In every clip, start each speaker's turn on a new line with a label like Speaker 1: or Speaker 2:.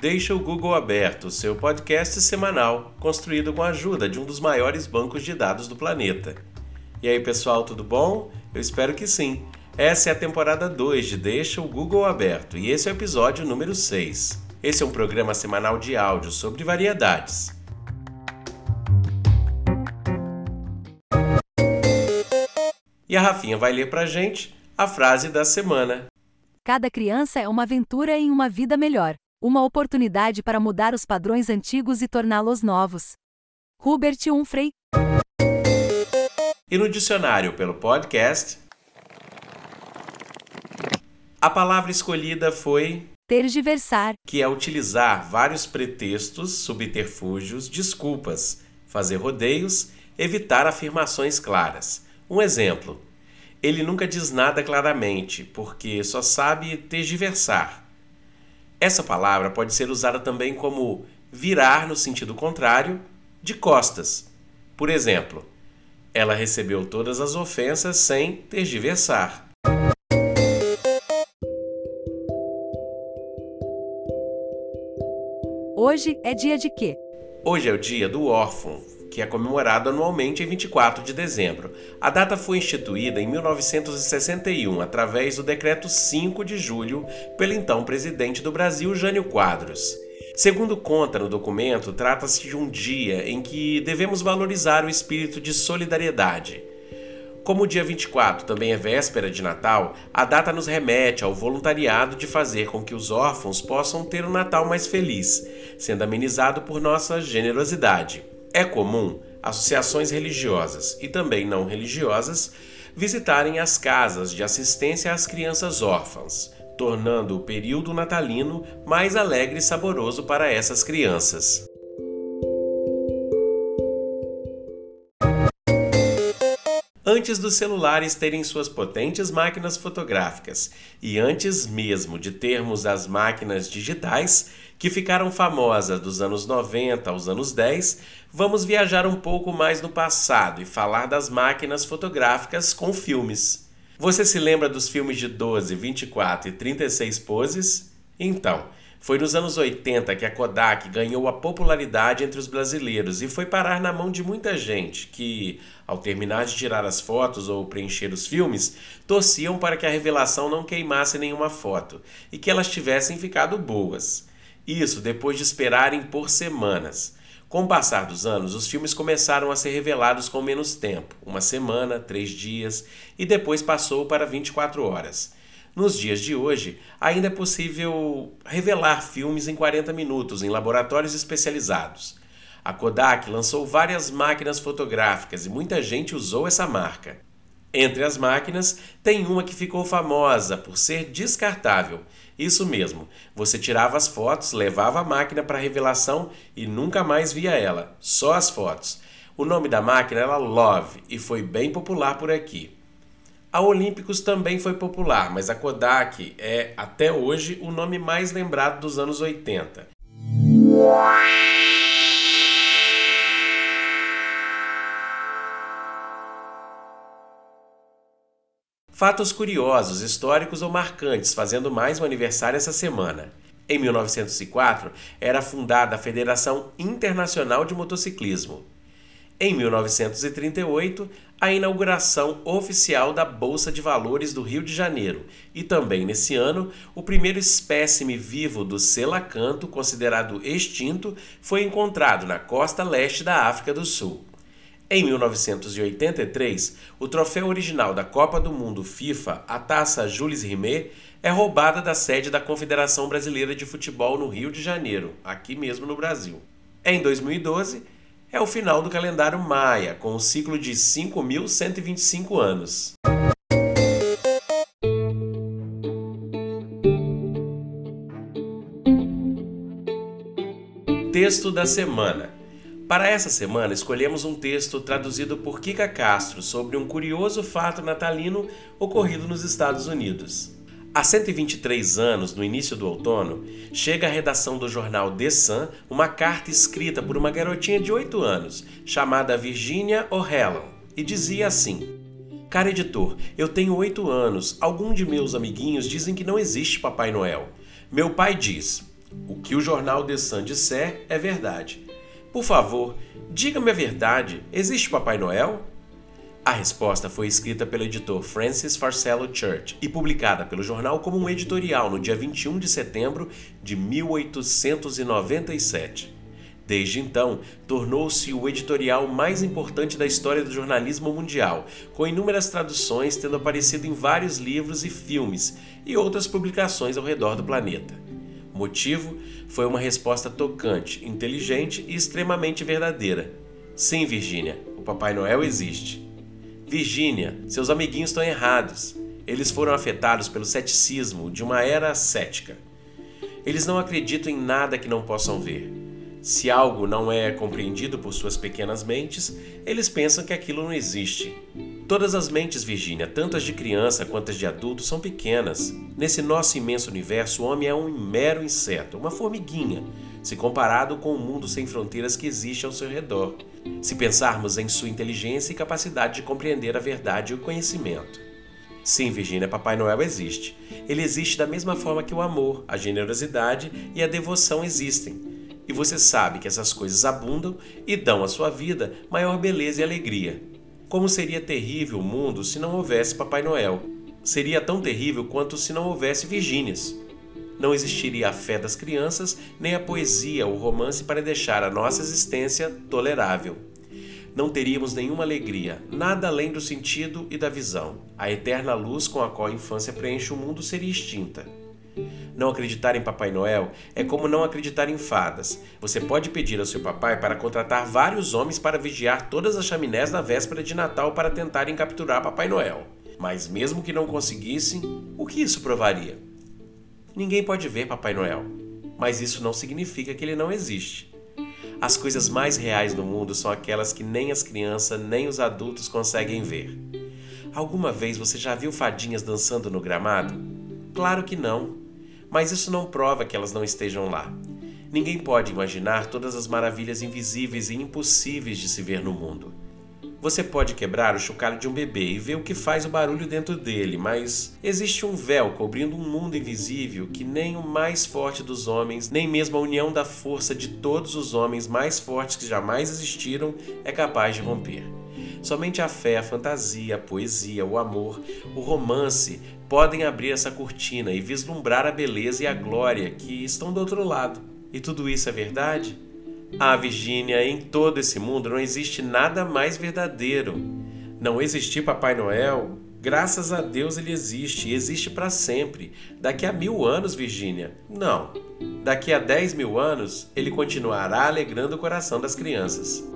Speaker 1: Deixa o Google aberto, seu podcast semanal, construído com a ajuda de um dos maiores bancos de dados do planeta. E aí, pessoal, tudo bom? Eu espero que sim. Essa é a temporada 2 de Deixa o Google aberto e esse é o episódio número 6. Esse é um programa semanal de áudio sobre variedades. E a Rafinha vai ler pra gente a frase da semana.
Speaker 2: Cada criança é uma aventura em uma vida melhor, uma oportunidade para mudar os padrões antigos e torná-los novos. Hubert Humphrey.
Speaker 1: E no dicionário pelo podcast, a palavra escolhida foi
Speaker 2: tergiversar,
Speaker 1: que é utilizar vários pretextos, subterfúgios, desculpas, fazer rodeios, evitar afirmações claras. Um exemplo: ele nunca diz nada claramente, porque só sabe tergiversar. Essa palavra pode ser usada também como virar no sentido contrário, de costas. Por exemplo, ela recebeu todas as ofensas sem tergiversar.
Speaker 2: Hoje é dia de quê?
Speaker 1: Hoje é o dia do órfão, que é comemorado anualmente em 24 de dezembro. A data foi instituída em 1961 através do Decreto 5 de julho pelo então presidente do Brasil, Jânio Quadros. Segundo conta no documento, trata-se de um dia em que devemos valorizar o espírito de solidariedade. Como o dia 24 também é véspera de Natal, a data nos remete ao voluntariado de fazer com que os órfãos possam ter um Natal mais feliz, sendo amenizado por nossa generosidade. É comum associações religiosas e também não religiosas visitarem as casas de assistência às crianças órfãs, tornando o período natalino mais alegre e saboroso para essas crianças. Antes dos celulares terem suas potentes máquinas fotográficas e antes mesmo de termos as máquinas digitais, que ficaram famosas dos anos 90 aos anos 10, vamos viajar um pouco mais no passado e falar das máquinas fotográficas com filmes. Você se lembra dos filmes de 12, 24 e 36 poses? Então, foi nos anos 80 que a Kodak ganhou a popularidade entre os brasileiros e foi parar na mão de muita gente que, ao terminar de tirar as fotos ou preencher os filmes, torciam para que a revelação não queimasse nenhuma foto e que elas tivessem ficado boas. Isso depois de esperarem por semanas. Com o passar dos anos, os filmes começaram a ser revelados com menos tempo, uma semana, três dias, e depois passou para 24 horas. Nos dias de hoje, ainda é possível revelar filmes em 40 minutos em laboratórios especializados. A Kodak lançou várias máquinas fotográficas e muita gente usou essa marca. Entre as máquinas, tem uma que ficou famosa por ser descartável. Isso mesmo, você tirava as fotos, levava a máquina para revelação e nunca mais via ela, só as fotos. O nome da máquina era Love e foi bem popular por aqui. A Olímpicos também foi popular, mas a Kodak é, até hoje, o nome mais lembrado dos anos 80. Fatos curiosos, históricos ou marcantes fazendo mais um aniversário essa semana. Em 1904, era fundada a Federação Internacional de Motociclismo. Em 1938, a inauguração oficial da Bolsa de Valores do Rio de Janeiro e também nesse ano, o primeiro espécime vivo do selacanto, considerado extinto, foi encontrado na costa leste da África do Sul. Em 1983, o troféu original da Copa do Mundo FIFA, a taça Jules Rimet, é roubada da sede da Confederação Brasileira de Futebol no Rio de Janeiro, aqui mesmo no Brasil. Em 2012, é o final do calendário Maia, com um ciclo de 5.125 anos. Texto da semana. Para essa semana, escolhemos um texto traduzido por Kika Castro sobre um curioso fato natalino ocorrido nos Estados Unidos. Há 123 anos, no início do outono, chega à redação do jornal The Sun uma carta escrita por uma garotinha de 8 anos, chamada Virginia O'Halloran, e dizia assim: Cara editor, eu tenho 8 anos. Alguns de meus amiguinhos dizem que não existe Papai Noel. Meu pai diz: O que o jornal The Sun disser é verdade. Por favor, diga-me a verdade: existe Papai Noel? A resposta foi escrita pelo editor Francis Farcello Church e publicada pelo jornal como um editorial no dia 21 de setembro de 1897. Desde então, tornou-se o editorial mais importante da história do jornalismo mundial, com inúmeras traduções tendo aparecido em vários livros e filmes e outras publicações ao redor do planeta. O motivo foi uma resposta tocante, inteligente e extremamente verdadeira. Sim, Virgínia, o Papai Noel existe. Virgínia, seus amiguinhos estão errados. Eles foram afetados pelo ceticismo de uma era cética. Eles não acreditam em nada que não possam ver. Se algo não é compreendido por suas pequenas mentes, eles pensam que aquilo não existe. Todas as mentes, Virgínia, tanto as de criança quanto as de adulto, são pequenas. Nesse nosso imenso universo, o homem é um mero inseto, uma formiguinha, se comparado com o mundo sem fronteiras que existe ao seu redor, se pensarmos em sua inteligência e capacidade de compreender a verdade e o conhecimento. Sim, Virgínia, Papai Noel existe. Ele existe da mesma forma que o amor, a generosidade e a devoção existem. E você sabe que essas coisas abundam e dão à sua vida maior beleza e alegria. Como seria terrível o mundo se não houvesse Papai Noel? Seria tão terrível quanto se não houvesse Virgínias não existiria a fé das crianças, nem a poesia ou romance para deixar a nossa existência tolerável. Não teríamos nenhuma alegria, nada além do sentido e da visão. A eterna luz com a qual a infância preenche o mundo seria extinta. Não acreditar em Papai Noel é como não acreditar em fadas. Você pode pedir ao seu papai para contratar vários homens para vigiar todas as chaminés na véspera de Natal para tentarem capturar Papai Noel. Mas mesmo que não conseguissem, o que isso provaria? Ninguém pode ver Papai Noel, mas isso não significa que ele não existe. As coisas mais reais do mundo são aquelas que nem as crianças nem os adultos conseguem ver. Alguma vez você já viu fadinhas dançando no gramado? Claro que não, mas isso não prova que elas não estejam lá. Ninguém pode imaginar todas as maravilhas invisíveis e impossíveis de se ver no mundo. Você pode quebrar o chocalho de um bebê e ver o que faz o barulho dentro dele, mas existe um véu cobrindo um mundo invisível que nem o mais forte dos homens, nem mesmo a união da força de todos os homens mais fortes que jamais existiram é capaz de romper. Somente a fé, a fantasia, a poesia, o amor, o romance podem abrir essa cortina e vislumbrar a beleza e a glória que estão do outro lado. E tudo isso é verdade? Ah, Virgínia, em todo esse mundo não existe nada mais verdadeiro. Não existir Papai Noel, graças a Deus ele existe e existe para sempre. Daqui a mil anos, Virgínia, não. Daqui a dez mil anos, ele continuará alegrando o coração das crianças.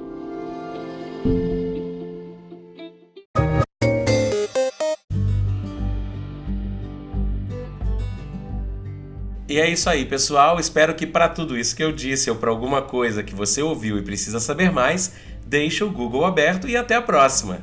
Speaker 1: E é isso aí, pessoal. Espero que para tudo isso que eu disse ou para alguma coisa que você ouviu e precisa saber mais, deixe o Google aberto e até a próxima.